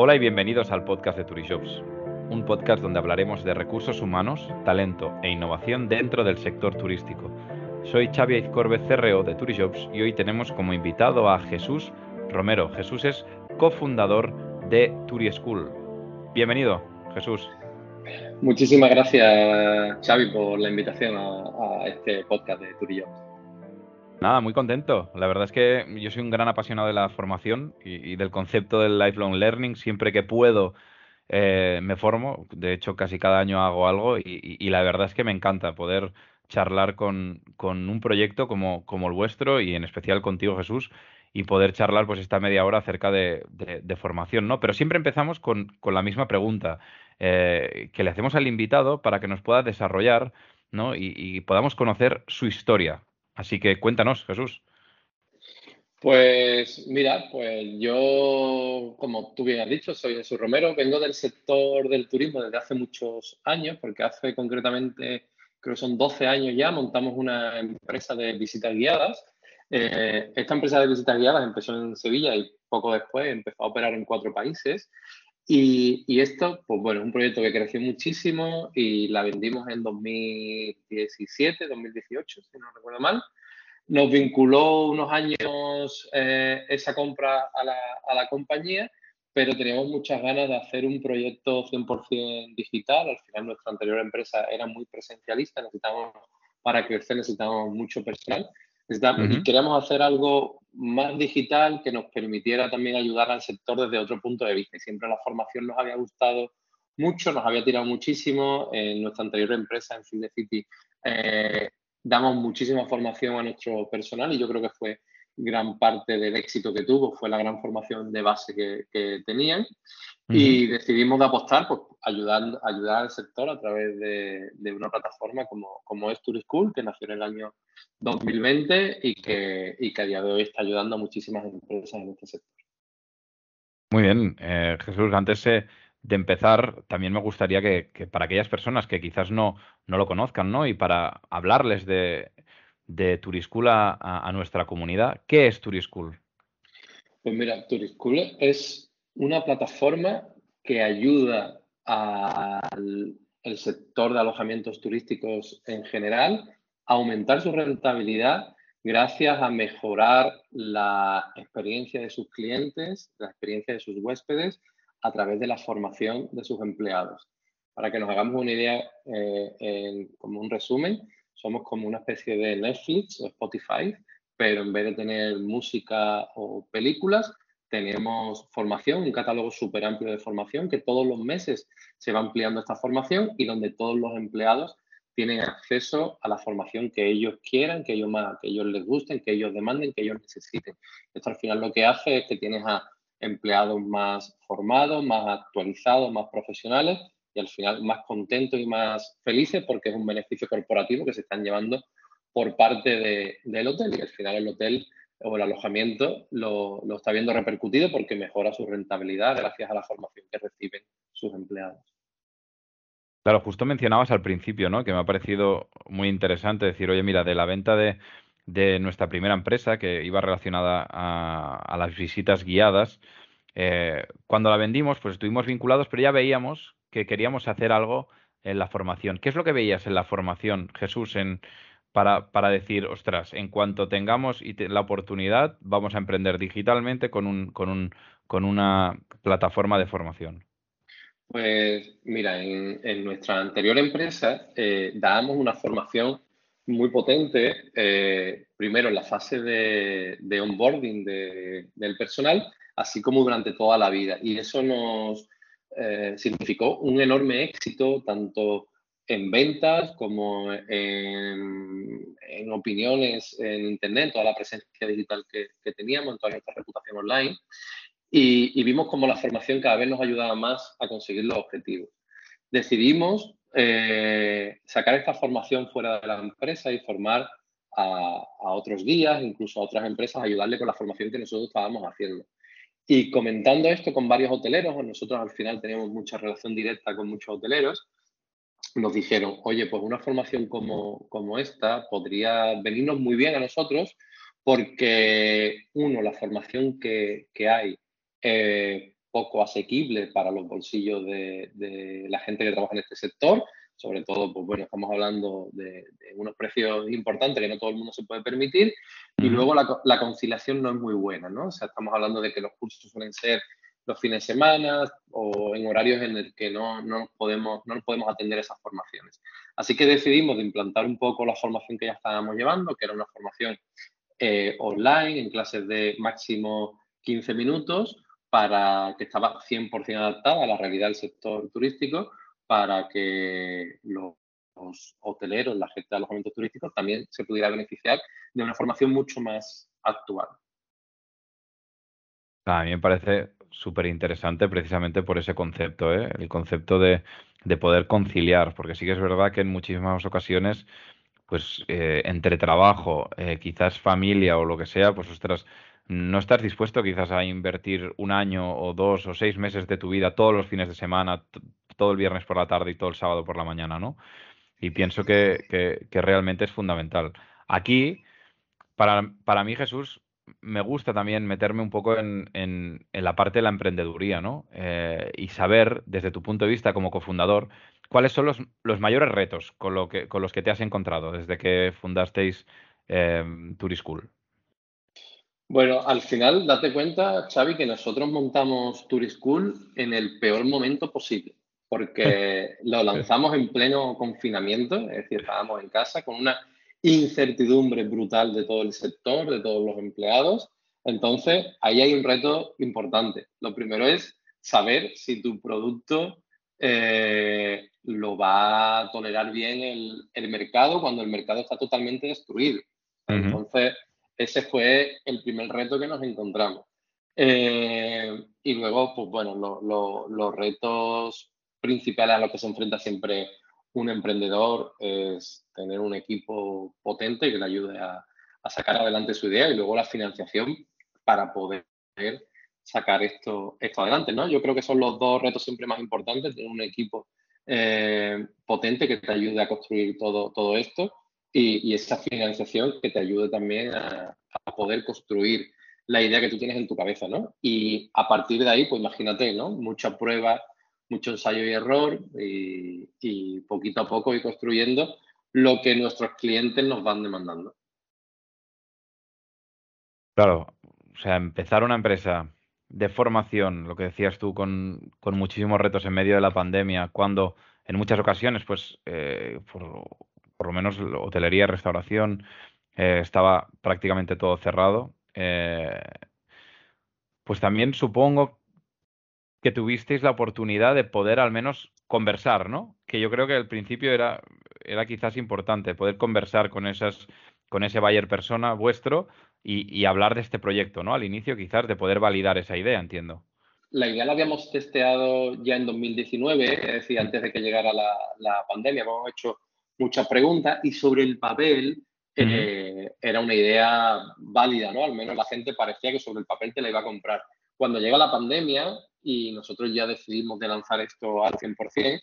Hola y bienvenidos al podcast de Turijobs, un podcast donde hablaremos de recursos humanos, talento e innovación dentro del sector turístico. Soy Xavi Aizcorbe, CRO de Turijobs y hoy tenemos como invitado a Jesús Romero. Jesús es cofundador de Turischool. Bienvenido, Jesús. Muchísimas gracias, Xavi, por la invitación a, este podcast de Turijobs. Nada, muy contento. La verdad es que yo soy un gran apasionado de la formación y, del concepto del lifelong learning. Siempre que puedo eh, me formo. De hecho, casi cada año hago algo y, la verdad es que me encanta poder charlar con, un proyecto como, el vuestro y en especial contigo, Jesús, y poder charlar pues esta media hora acerca de, formación, ¿no? Pero siempre empezamos con, la misma pregunta eh, que le hacemos al invitado para que nos pueda desarrollar ¿no? y podamos conocer su historia. Así que cuéntanos, Jesús. Pues mira, pues yo, como tú bien has dicho, soy Jesús Romero, vengo del sector del turismo desde hace muchos años, porque hace concretamente, creo que son 12 años ya, montamos una empresa de visitas guiadas. Eh, esta empresa de visitas guiadas empezó en Sevilla y poco después empezó a operar en cuatro países. Y, y, esto, pues bueno, es un proyecto que creció muchísimo y la vendimos en 2017, 2018, si no recuerdo mal. Nos vinculó unos años eh, esa compra a la, a la, compañía, pero teníamos muchas ganas de hacer un proyecto 100% digital. Al final nuestra anterior empresa era muy presencialista, necesitábamos, para crecer necesitábamos mucho personal. Y queríamos hacer algo más digital que nos permitiera también ayudar al sector desde otro punto de vista. Y siempre la formación nos había gustado mucho, nos había tirado muchísimo. En nuestra anterior empresa, en Field City, eh, damos muchísima formación a nuestro personal y yo creo que fue gran parte del éxito que tuvo, fue la gran formación de base que tenían. Y decidimos de apostar, pues ayudar, ayudar al sector a través de, una plataforma como, como es Tourist School, que nació en el año 2020 y que, y que a día de hoy está ayudando a muchísimas empresas en este sector. Muy bien, eh, Jesús, antes eh, de empezar, también me gustaría que, para aquellas personas que quizás no, no lo conozcan, ¿no? Y para hablarles de, de Turischool a, nuestra comunidad, ¿qué es Turischool? Pues mira, Turischool es una plataforma que ayuda al sector de alojamientos turísticos en general a aumentar su rentabilidad gracias a mejorar la experiencia de sus clientes, la experiencia de sus huéspedes a través de la formación de sus empleados. Para que nos hagamos una idea, eh, como un resumen, somos como una especie de Netflix o Spotify, pero en vez de tener música o películas, tenemos formación, un catálogo súper amplio de formación que todos los meses se va ampliando esta formación y donde todos los empleados tienen acceso a la formación que ellos quieran, que ellos, más, que ellos les gusten, que ellos demanden, que ellos necesiten. Esto al final lo que hace es que tienes a empleados más formados, más actualizados, más profesionales y al final más contentos y más felices porque es un beneficio corporativo que se están llevando por parte del hotel y al final el hotel o el alojamiento lo, está viendo repercutido porque mejora su rentabilidad gracias a la formación que reciben sus empleados. Claro, justo mencionabas al principio, ¿no? Que me ha parecido muy interesante decir, oye, mira, de la venta de, nuestra primera empresa que iba relacionada a, las visitas guiadas, eh, cuando la vendimos, pues estuvimos vinculados, pero ya veíamos que queríamos hacer algo en la formación. ¿Qué es lo que veías en la formación, Jesús, para, decir, ostras, en cuanto tengamos la oportunidad, vamos a emprender digitalmente con una plataforma de formación? Pues mira, en, nuestra anterior empresa eh, dábamos una formación muy potente, eh, primero en la fase de, onboarding del personal, así como durante toda la vida. Y eso nos eh, significó un enorme éxito, tanto en ventas, como en, opiniones en Internet, toda la presencia digital que, teníamos, en toda nuestra reputación online. Y, vimos como la formación cada vez nos ayudaba más a conseguir los objetivos. Decidimos eh, sacar esta formación fuera de la empresa y formar a, a, otros guías, incluso a otras empresas, ayudarle con la formación que nosotros estábamos haciendo. Y comentando esto con varios hoteleros, nosotros al final tenemos mucha relación directa con muchos hoteleros, nos dijeron, oye, pues una formación como, como esta podría venirnos muy bien a nosotros porque, uno, la formación que, que hay eh, poco asequible para los bolsillos de, la gente que trabaja en este sector. Sobre todo, pues bueno, estamos hablando de, unos precios importantes que no todo el mundo se puede permitir. Y luego la, la, conciliación no es muy buena, ¿no? O sea, estamos hablando de que los cursos suelen ser los fines de semana o en horarios en el que no, no, podemos, no podemos atender esas formaciones. Así que decidimos de implantar un poco la formación que ya estábamos llevando, que era una formación eh, online en clases de máximo 15 minutos para que estaba 100% adaptada a la realidad del sector turístico para que los, hoteleros, la gente de alojamientos turísticos también se pudiera beneficiar de una formación mucho más actual. A mí me parece súper interesante precisamente por ese concepto, ¿eh? el concepto de, poder conciliar, porque sí que es verdad que en muchísimas ocasiones, pues eh, entre trabajo, eh, quizás familia o lo que sea, pues ostras, no estás dispuesto quizás a invertir un año o dos o seis meses de tu vida todos los fines de semana, todo el viernes por la tarde y todo el sábado por la mañana, ¿no? Y pienso que, que, realmente es fundamental. Aquí, para, para mí, Jesús, me gusta también meterme un poco en, en, la parte de la emprendeduría, ¿no? Eh, y saber, desde tu punto de vista como cofundador, cuáles son los, los mayores retos con, lo que, con los que te has encontrado desde que fundasteis eh, Turischool. Bueno, al final, date cuenta, Xavi, que nosotros montamos Turischool en el peor momento posible, porque lo lanzamos en pleno confinamiento, es decir, estábamos en casa con una incertidumbre brutal de todo el sector, de todos los empleados. Entonces, ahí hay un reto importante. Lo primero es saber si tu producto eh, lo va a tolerar bien el, mercado cuando el mercado está totalmente destruido. Entonces, ese fue el primer reto que nos encontramos. Eh, y luego, pues bueno, los retos principales a los que se enfrenta siempre un emprendedor es tener un equipo potente que le ayude a, sacar adelante su idea y luego la financiación para poder sacar esto, esto adelante, ¿no? Yo creo que son los dos retos siempre más importantes, tener un equipo eh, potente que te ayude a construir todo, todo esto y, esa financiación que te ayude también a, a, poder construir la idea que tú tienes en tu cabeza, ¿no? Y a partir de ahí, pues imagínate, ¿no? Mucha prueba, mucho ensayo y error y, poquito a poco ir construyendo lo que nuestros clientes nos van demandando. Claro, o sea, empezar una empresa de formación, lo que decías tú, con, muchísimos retos en medio de la pandemia, cuando en muchas ocasiones, pues, eh, por, lo menos hotelería, restauración, eh, estaba prácticamente todo cerrado, eh, pues también supongo que tuvisteis la oportunidad de poder al menos conversar, ¿no? Que yo creo que al principio era, era quizás importante, poder conversar con esas, con ese buyer persona vuestro y, hablar de este proyecto, ¿no? Al inicio quizás de poder validar esa idea, entiendo. La idea la habíamos testeado ya en 2019, es decir, antes de que llegara la, pandemia, hemos hecho muchas preguntas y sobre el papel eh, era una idea válida, ¿no? Al menos la gente parecía que sobre el papel te la iba a comprar. Cuando llega la pandemia, y nosotros ya decidimos de lanzar esto al 100%,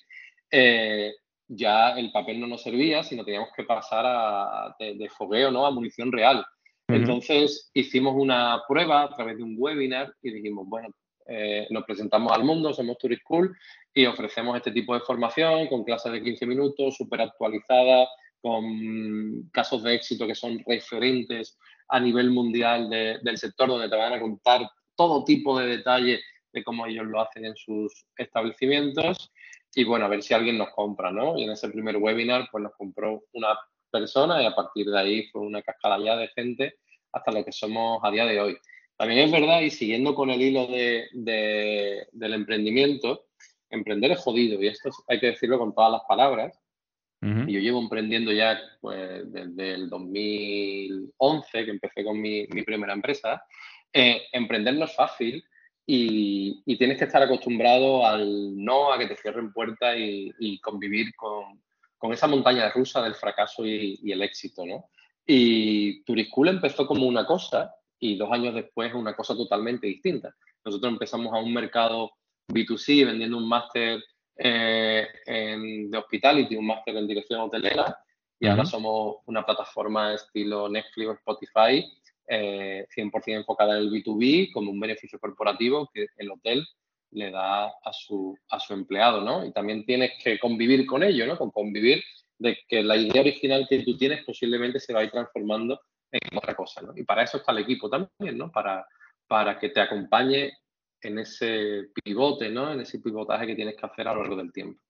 eh, ya el papel no nos servía, sino teníamos que pasar a, de, fogueo ¿no? a munición real. Entonces hicimos una prueba a través de un webinar y dijimos, bueno, eh, nos presentamos al mundo, somos Tourist School y ofrecemos este tipo de formación con clases de 15 minutos, súper actualizadas, con casos de éxito que son referentes a nivel mundial del sector, donde te van a contar todo tipo de detalles de cómo ellos lo hacen en sus establecimientos y bueno, a ver si alguien nos compra, ¿no? Y en ese primer webinar pues nos compró una persona y a partir de ahí fue una cascada ya de gente hasta lo que somos a día de hoy. También es verdad, y siguiendo con el hilo de, del emprendimiento, emprender es jodido, y esto hay que decirlo con todas las palabras. Y yo llevo emprendiendo ya pues, desde el 2011, que empecé con mi, mi primera empresa. Eh, emprender no es fácil, y, tienes que estar acostumbrado al no, a que te cierren puertas y, convivir con, con, esa montaña rusa del fracaso y, el éxito, ¿no? Y Turiscool empezó como una cosa y dos años después una cosa totalmente distinta. Nosotros empezamos a un mercado B2C vendiendo un máster eh, de hospitality, un máster en dirección hotelera y ahora somos una plataforma estilo Netflix o Spotify 100% eh, enfocada en el B2B como un beneficio corporativo que el hotel le da a su, a su empleado, ¿no? Y también tienes que convivir con ello, ¿no? Con convivir de que la idea original que tú tienes posiblemente se va a ir transformando en otra cosa, ¿no? Y para eso está el equipo también, ¿no? Para, para que te acompañe en ese pivote, ¿no? En ese pivotaje que tienes que hacer a lo largo del tiempo.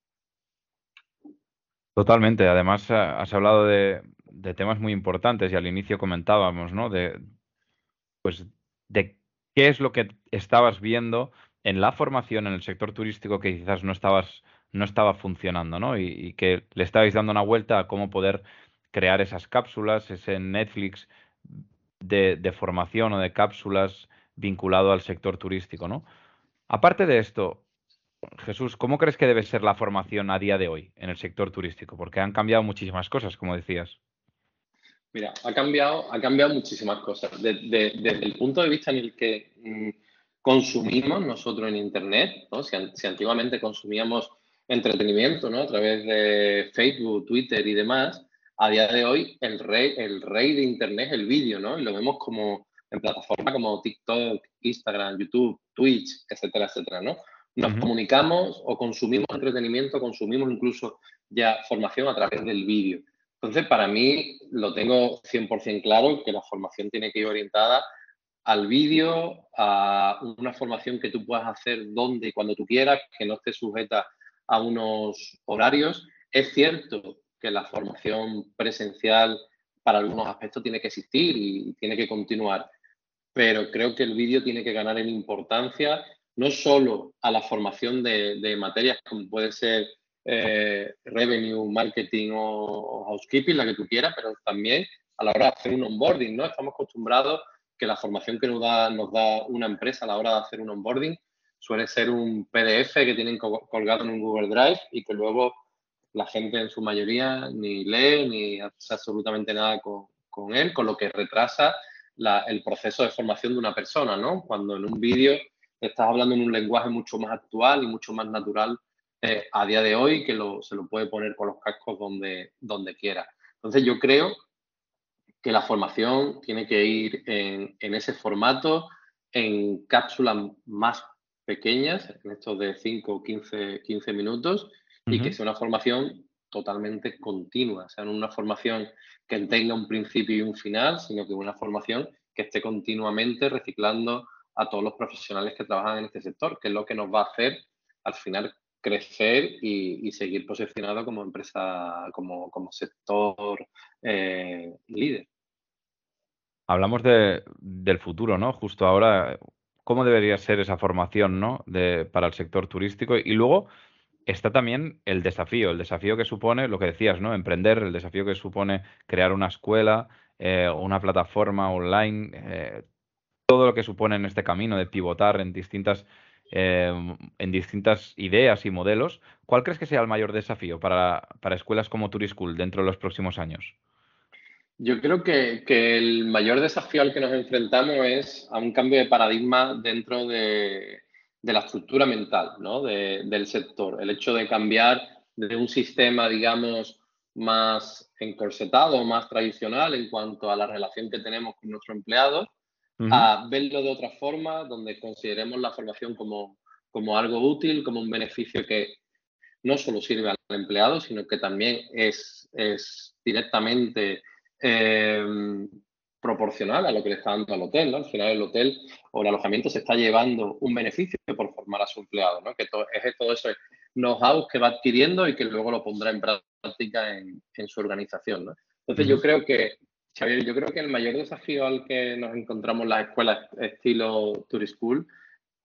Totalmente. Además, has hablado de, de temas muy importantes y al inicio comentábamos, ¿no? De, pues, de qué es lo que estabas viendo en la formación en el sector turístico que quizás no estabas no estaba funcionando, ¿no? Y, que le estabais dando una vuelta a cómo poder crear esas cápsulas, ese Netflix de, de formación o de cápsulas vinculado al sector turístico, ¿no? Aparte de esto, Jesús, ¿cómo crees que debe ser la formación a día de hoy en el sector turístico? Porque han cambiado muchísimas cosas, como decías. Mira, ha cambiado, ha cambiado muchísimas cosas. desde el punto de vista en el que mm, consumimos nosotros en Internet, ¿no? si, antiguamente consumíamos entretenimiento ¿no? a través de Facebook, Twitter y demás, a día de hoy el rey, el rey de Internet es el vídeo, ¿no? Y lo vemos como en plataformas como TikTok, Instagram, YouTube, Twitch, etcétera, etcétera, ¿no? Nos comunicamos o consumimos entretenimiento, consumimos incluso ya formación a través del vídeo. Entonces, para mí, lo tengo 100% claro que la formación tiene que ir orientada al vídeo, a una formación que tú puedas hacer donde y cuando tú quieras, que no esté sujeta a unos horarios. Es cierto que la formación presencial para algunos aspectos tiene que existir y tiene que continuar, pero creo que el vídeo tiene que ganar en importancia no solo a la formación de, materias como puede ser eh, revenue, marketing o, housekeeping, la que tú quieras, pero también a la hora de hacer un onboarding, ¿no? Estamos acostumbrados que la formación que nos da, nos da una empresa a la hora de hacer un onboarding suele ser un PDF que tienen colgado en un Google Drive y que luego la gente en su mayoría ni lee ni hace absolutamente nada con, él, con lo que retrasa el proceso de formación de una persona, ¿no? Cuando en un vídeo estás hablando en un lenguaje mucho más actual y mucho más natural eh, a día de hoy que se lo puede poner con los cascos donde, donde quiera. Entonces yo creo que la formación tiene que ir en, ese formato, en cápsulas más pequeñas, en estos de 5 o 15, 15 minutos, y que sea una formación totalmente continua, o sea, no una formación que tenga un principio y un final, sino que una formación que esté continuamente reciclando a todos los profesionales que trabajan en este sector, que es lo que nos va a hacer al final crecer y, seguir posicionado como empresa, como, sector eh, líder. Hablamos del futuro, ¿no? Justo ahora, ¿cómo debería ser esa formación, ¿no? De, para el sector turístico. Y luego está también el desafío, el desafío que supone, lo que decías, ¿no? Emprender, el desafío que supone crear una escuela, eh, una plataforma online, eh, todo lo que supone en este camino de pivotar en distintas, em, en distintas ideas y modelos, ¿cuál crees que sea el mayor desafío para, para escuelas como Turischool dentro de los próximos años? Yo creo que, el mayor desafío al que nos enfrentamos es a un cambio de paradigma dentro de, la estructura mental ¿no? del sector. El hecho de cambiar de un sistema, digamos, más encorsetado, más tradicional en cuanto a la relación que tenemos con empleados, a verlo de otra forma, donde consideremos la formación como, como algo útil, como un beneficio que no solo sirve al empleado, sino que también es, es directamente eh, proporcional a lo que le está dando al hotel. ¿no? Al final el hotel o el alojamiento se está llevando un beneficio por formar a su empleado, ¿no? que todo, es todo eso know-how que va adquiriendo y que luego lo pondrá en práctica en, en su organización. ¿no? Entonces yo creo que Xavier, yo creo que el mayor desafío al que nos encontramos las escuelas estilo Tourist School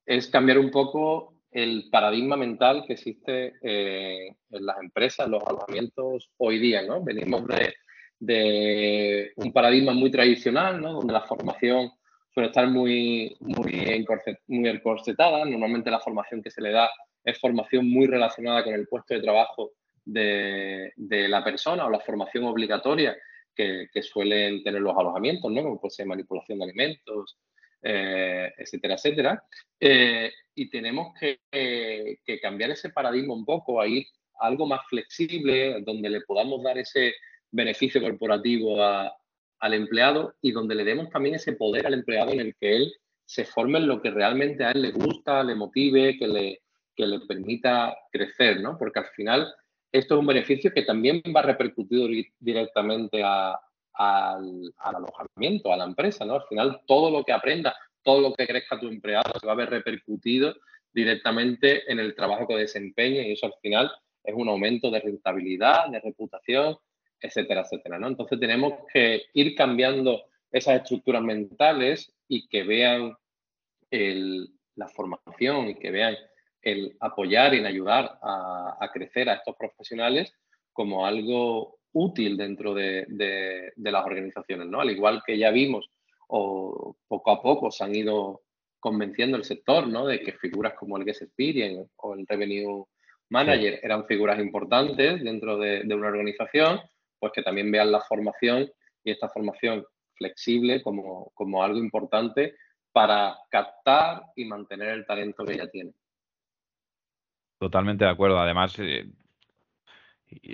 es cambiar un poco el paradigma mental que existe eh, en las empresas, los alojamientos hoy día, ¿no? Venimos de, un paradigma muy tradicional, ¿no? Donde la formación suele estar muy, muy, encorsetada. Normalmente la formación que se le da es formación muy relacionada con el puesto de trabajo de la persona o la formación obligatoria que, suelen tener los alojamientos, ¿no? Como puede ser manipulación de alimentos, eh, etcétera, etcétera. Eh, y tenemos que, cambiar ese paradigma un poco, a ir a algo más flexible, donde le podamos dar ese beneficio corporativo al empleado y donde le demos también ese poder al empleado en el que él se forme en lo que realmente a él le gusta, le motive, que le, que le permita crecer, ¿no? Porque al final esto es un beneficio que también va a repercutir directamente al, alojamiento, a la empresa, ¿no? Al final todo lo que aprenda, todo lo que crezca tu empleado se va a ver repercutido directamente en el trabajo que desempeñe y eso al final es un aumento de rentabilidad, de reputación, etcétera, etcétera, ¿no? Entonces tenemos que ir cambiando esas estructuras mentales y que vean la formación y que vean el apoyar y en ayudar a, crecer a estos profesionales como algo útil dentro de, las organizaciones, ¿no? Al igual que ya vimos, o poco a poco se han ido convenciendo el sector, ¿no? De que figuras como el Guest Experience o el Revenue Manager eran figuras importantes dentro de, una organización, pues que también vean la formación y esta formación flexible como, como algo importante para captar y mantener el talento que ya tiene. Totalmente de acuerdo. Además, eh,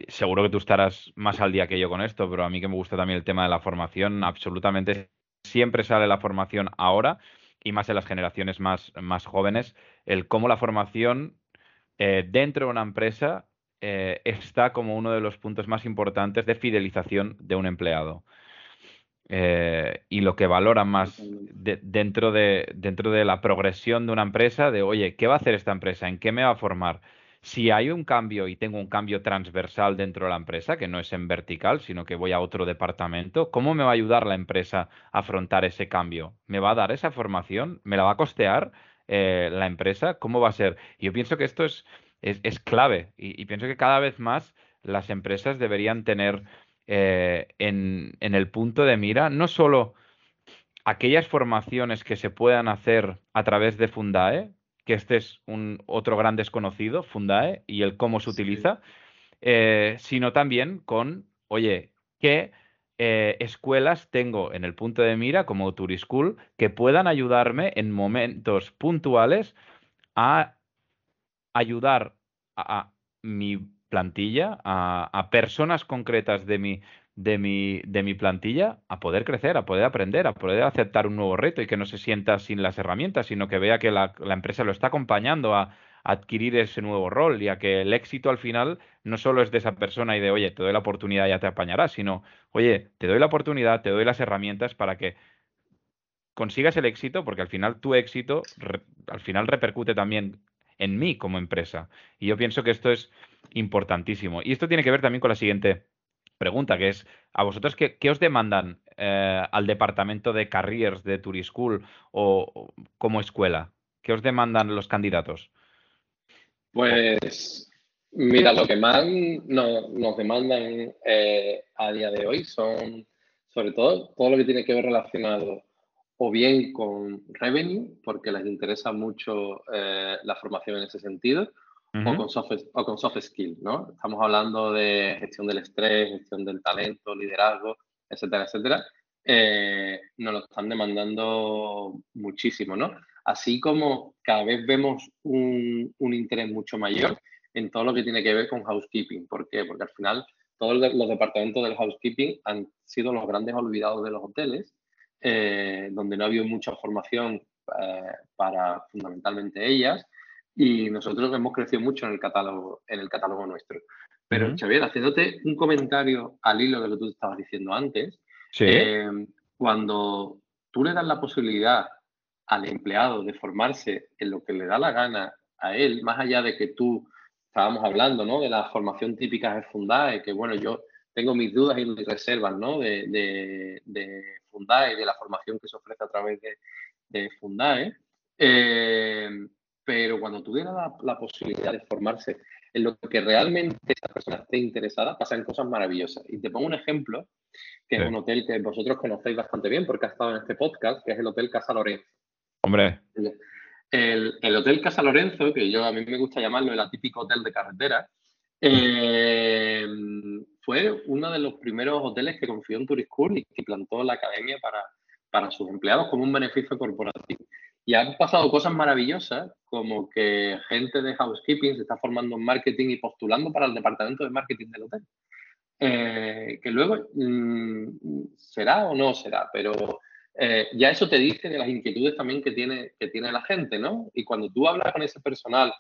seguro que tú estarás más al día que yo con esto, pero a mí que me gusta también el tema de la formación, absolutamente siempre sale la formación ahora y más en las generaciones más, más jóvenes, el cómo la formación eh, dentro de una empresa eh, está como uno de los puntos más importantes de fidelización de un empleado. Eh, y lo que valoran más dentro, de, dentro de la progresión de una empresa, de, oye, ¿qué va a hacer esta empresa? ¿En qué me va a formar? Si hay un cambio y tengo un cambio transversal dentro de la empresa, que no es en vertical, sino que voy a otro departamento, ¿cómo me va a ayudar la empresa a afrontar ese cambio? ¿Me va a dar esa formación? ¿Me la va a costear eh, la empresa? ¿Cómo va a ser? yo pienso que esto es, es, clave y pienso que cada vez más las empresas deberían tener eh, en, el punto de mira no solo aquellas formaciones que se puedan hacer a través de Fundae, que este es un otro gran desconocido, Fundae, y el cómo se utiliza, eh, sino también con, oye, qué eh, escuelas tengo en el punto de mira como Turischool que puedan ayudarme en momentos puntuales a ayudar a mi plantilla, a, personas concretas de mi, de, mi, de mi plantilla a poder crecer, a poder aprender, a poder aceptar un nuevo reto y que no se sienta sin las herramientas, sino que vea que la, empresa lo está acompañando a, adquirir ese nuevo rol y a que el éxito al final no solo es de esa persona y de, oye, te doy la oportunidad, ya te apañarás, sino, oye, te doy la oportunidad, te doy las herramientas para que consigas el éxito, porque al final tu éxito al final repercute también en mí como empresa. Y yo pienso que esto es importantísimo. Y esto tiene que ver también con la siguiente pregunta, que es, ¿a vosotros qué, os demandan eh, al departamento de careers de Turischool o, como escuela? ¿Qué os demandan los candidatos? Pues mira, lo que más nos demandan eh, a día de hoy son sobre todo todo lo que tiene que ver relacionado o bien con revenue, porque les interesa mucho eh, la formación en ese sentido, o, con soft, o con soft skills, ¿no? Estamos hablando de gestión del estrés, gestión del talento, liderazgo, etcétera, etcétera. Eh, nos lo están demandando muchísimo, ¿no? Así como cada vez vemos un, un, interés mucho mayor en todo lo que tiene que ver con housekeeping. ¿Por qué? Porque al final todos los departamentos del housekeeping han sido los grandes olvidados de los hoteles eh, donde no ha habido mucha formación eh, para fundamentalmente ellas y nosotros hemos crecido mucho en el catálogo, en el catálogo nuestro. Pero, Xavier, haciéndote un comentario al hilo de lo que tú estabas diciendo antes, eh, cuando tú le das la posibilidad al empleado de formarse en lo que le da la gana a él, más allá de que tú estábamos hablando, ¿no? De la formación típica de Fundae, que bueno, yo tengo mis dudas y mis reservas, ¿no? De, de, de Fundae, de la formación que se ofrece a través de, Fundae. Eh, pero cuando tuviera la, posibilidad de formarse en lo que realmente esa persona esté interesada, pasan cosas maravillosas. Y te pongo un ejemplo, que es un hotel que vosotros conocéis bastante bien porque ha estado en este podcast, que es el Hotel Casa Lorenzo. Hombre. El, Hotel Casa Lorenzo, que yo a mí me gusta llamarlo el atípico hotel de carretera, eh, fue uno de los primeros hoteles que confió en Tourist School y que plantó la academia para, para sus empleados como un beneficio corporativo. Y han pasado cosas maravillosas, como que gente de housekeeping se está formando en marketing y postulando para el departamento de marketing del hotel. Eh, que luego mm, será o no será, pero eh, ya eso te dice de las inquietudes también que tiene, que tiene la gente, ¿no? Y cuando tú hablas con ese personal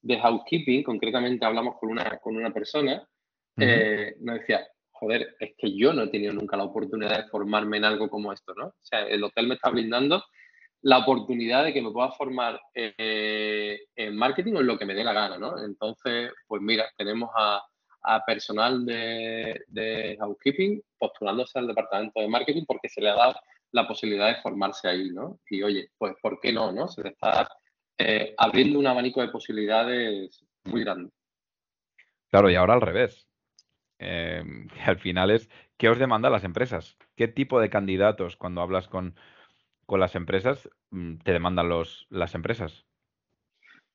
de housekeeping, concretamente hablamos con una, con una persona, eh, nos decía, joder, es que yo no he tenido nunca la oportunidad de formarme en algo como esto, ¿no? O sea, el hotel me está brindando la oportunidad de que me pueda formar eh, en marketing o en lo que me dé la gana, ¿no? Entonces, pues mira, tenemos a, personal de, housekeeping postulándose al departamento de marketing porque se le ha dado la posibilidad de formarse ahí, ¿no? Y oye, pues ¿por qué no, no? Se le está eh, abriendo un abanico de posibilidades muy grande. Claro, y ahora al revés. Eh, al final es, ¿qué os demandan las empresas? ¿Qué tipo de candidatos cuando hablas con, con las empresas mm, te demandan los, las empresas?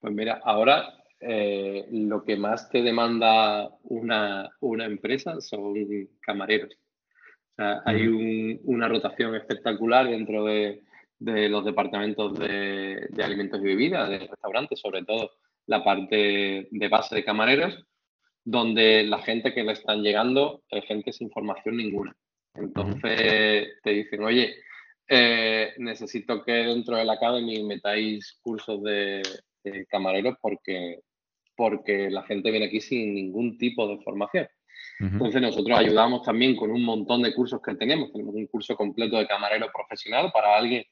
Pues mira, ahora eh, lo que más te demanda una, una empresa son camareros. O sea, hay una rotación espectacular dentro de, de los departamentos de, alimentos y bebidas, de restaurantes, sobre todo la parte de base de camareros, donde la gente que le están llegando es gente sin formación ninguna. Entonces te dicen, oye, eh, necesito que dentro de la Academy metáis cursos de, camareros porque, porque la gente viene aquí sin ningún tipo de formación. Entonces nosotros ayudamos también con un montón de cursos que tenemos. Tenemos un curso completo de camarero profesional para alguien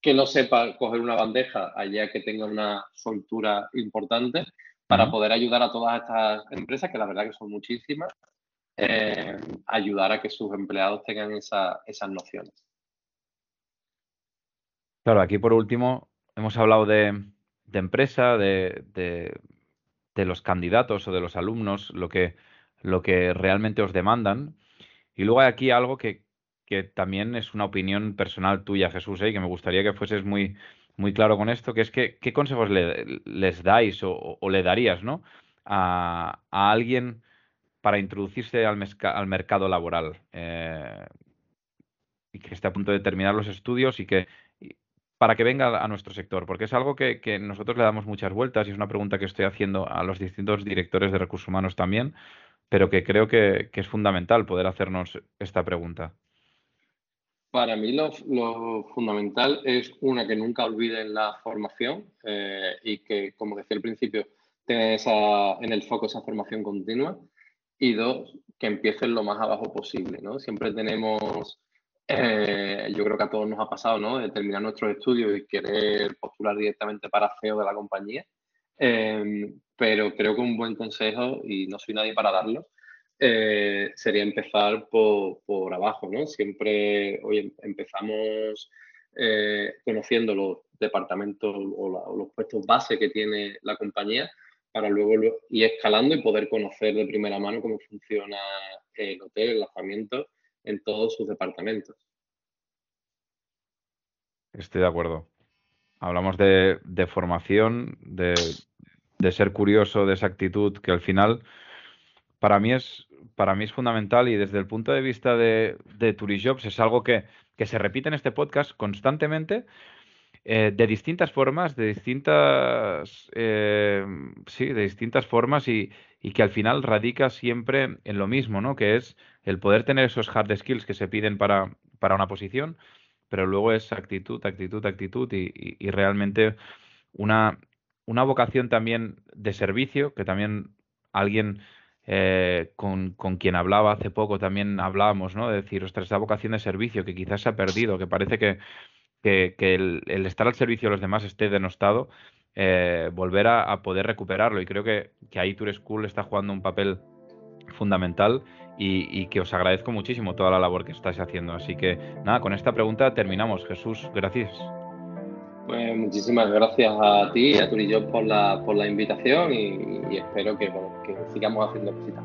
que no sepa coger una bandeja allá que tenga una soltura importante para poder ayudar a todas estas empresas, que la verdad que son muchísimas, eh, ayudar a que sus empleados tengan esas nociones. Claro, aquí por último hemos hablado de, empresa, de, de, los candidatos o de los alumnos, lo que, lo que realmente os demandan. Y luego hay aquí algo que, que también es una opinión personal tuya, Jesús, ¿eh? y que me gustaría que fueses muy, muy claro con esto, que es que qué consejos les dais o, le darías ¿no? a, alguien para introducirse al, al mercado laboral eh, y que esté a punto de terminar los estudios y que para que venga a nuestro sector, porque es algo que, nosotros le damos muchas vueltas y es una pregunta que estoy haciendo a los distintos directores de recursos humanos también, pero que creo que es fundamental poder hacernos esta pregunta. Para mí lo, fundamental es una que nunca olviden la formación eh, y que, como decía al principio, tengan en el foco esa formación continua. Y dos, que empiecen lo más abajo posible. ¿no? Siempre tenemos, eh, yo creo que a todos nos ha pasado, ¿no? de terminar nuestros estudios y querer postular directamente para CEO de la compañía. Eh, pero creo que un buen consejo, y no soy nadie para darlo, eh, sería empezar por, abajo, ¿no? Siempre, hoy empezamos eh, conociendo los departamentos o, los puestos base que tiene la compañía para luego ir escalando y poder conocer de primera mano cómo funciona el hotel, el alojamiento en todos sus departamentos. Estoy de acuerdo. Hablamos de, formación, de, ser curioso, de esa actitud que al final para mí es para mí es fundamental y desde el punto de vista de, de Turijobs es algo que, se repite en este podcast constantemente eh, de distintas formas, de distintas, eh, sí, de distintas formas y, que al final radica siempre en lo mismo, ¿no? Que es el poder tener esos hard skills que se piden para, para una posición, pero luego es actitud, actitud, actitud y, y realmente una, una vocación también de servicio que también alguien eh, con, quien hablaba hace poco también hablábamos, ¿no? De decir, ostras, esa vocación de servicio que quizás se ha perdido, que parece que, el, estar al servicio de los demás esté denostado, eh, volver a, poder recuperarlo. Y creo que, que ahí Tour School está jugando un papel fundamental y, y, que os agradezco muchísimo toda la labor que estáis haciendo. Así que nada, con esta pregunta terminamos. Jesús, gracias. Pues muchísimas gracias a ti a Turillo por la, por la invitación y, espero que, sigamos haciendo cositas.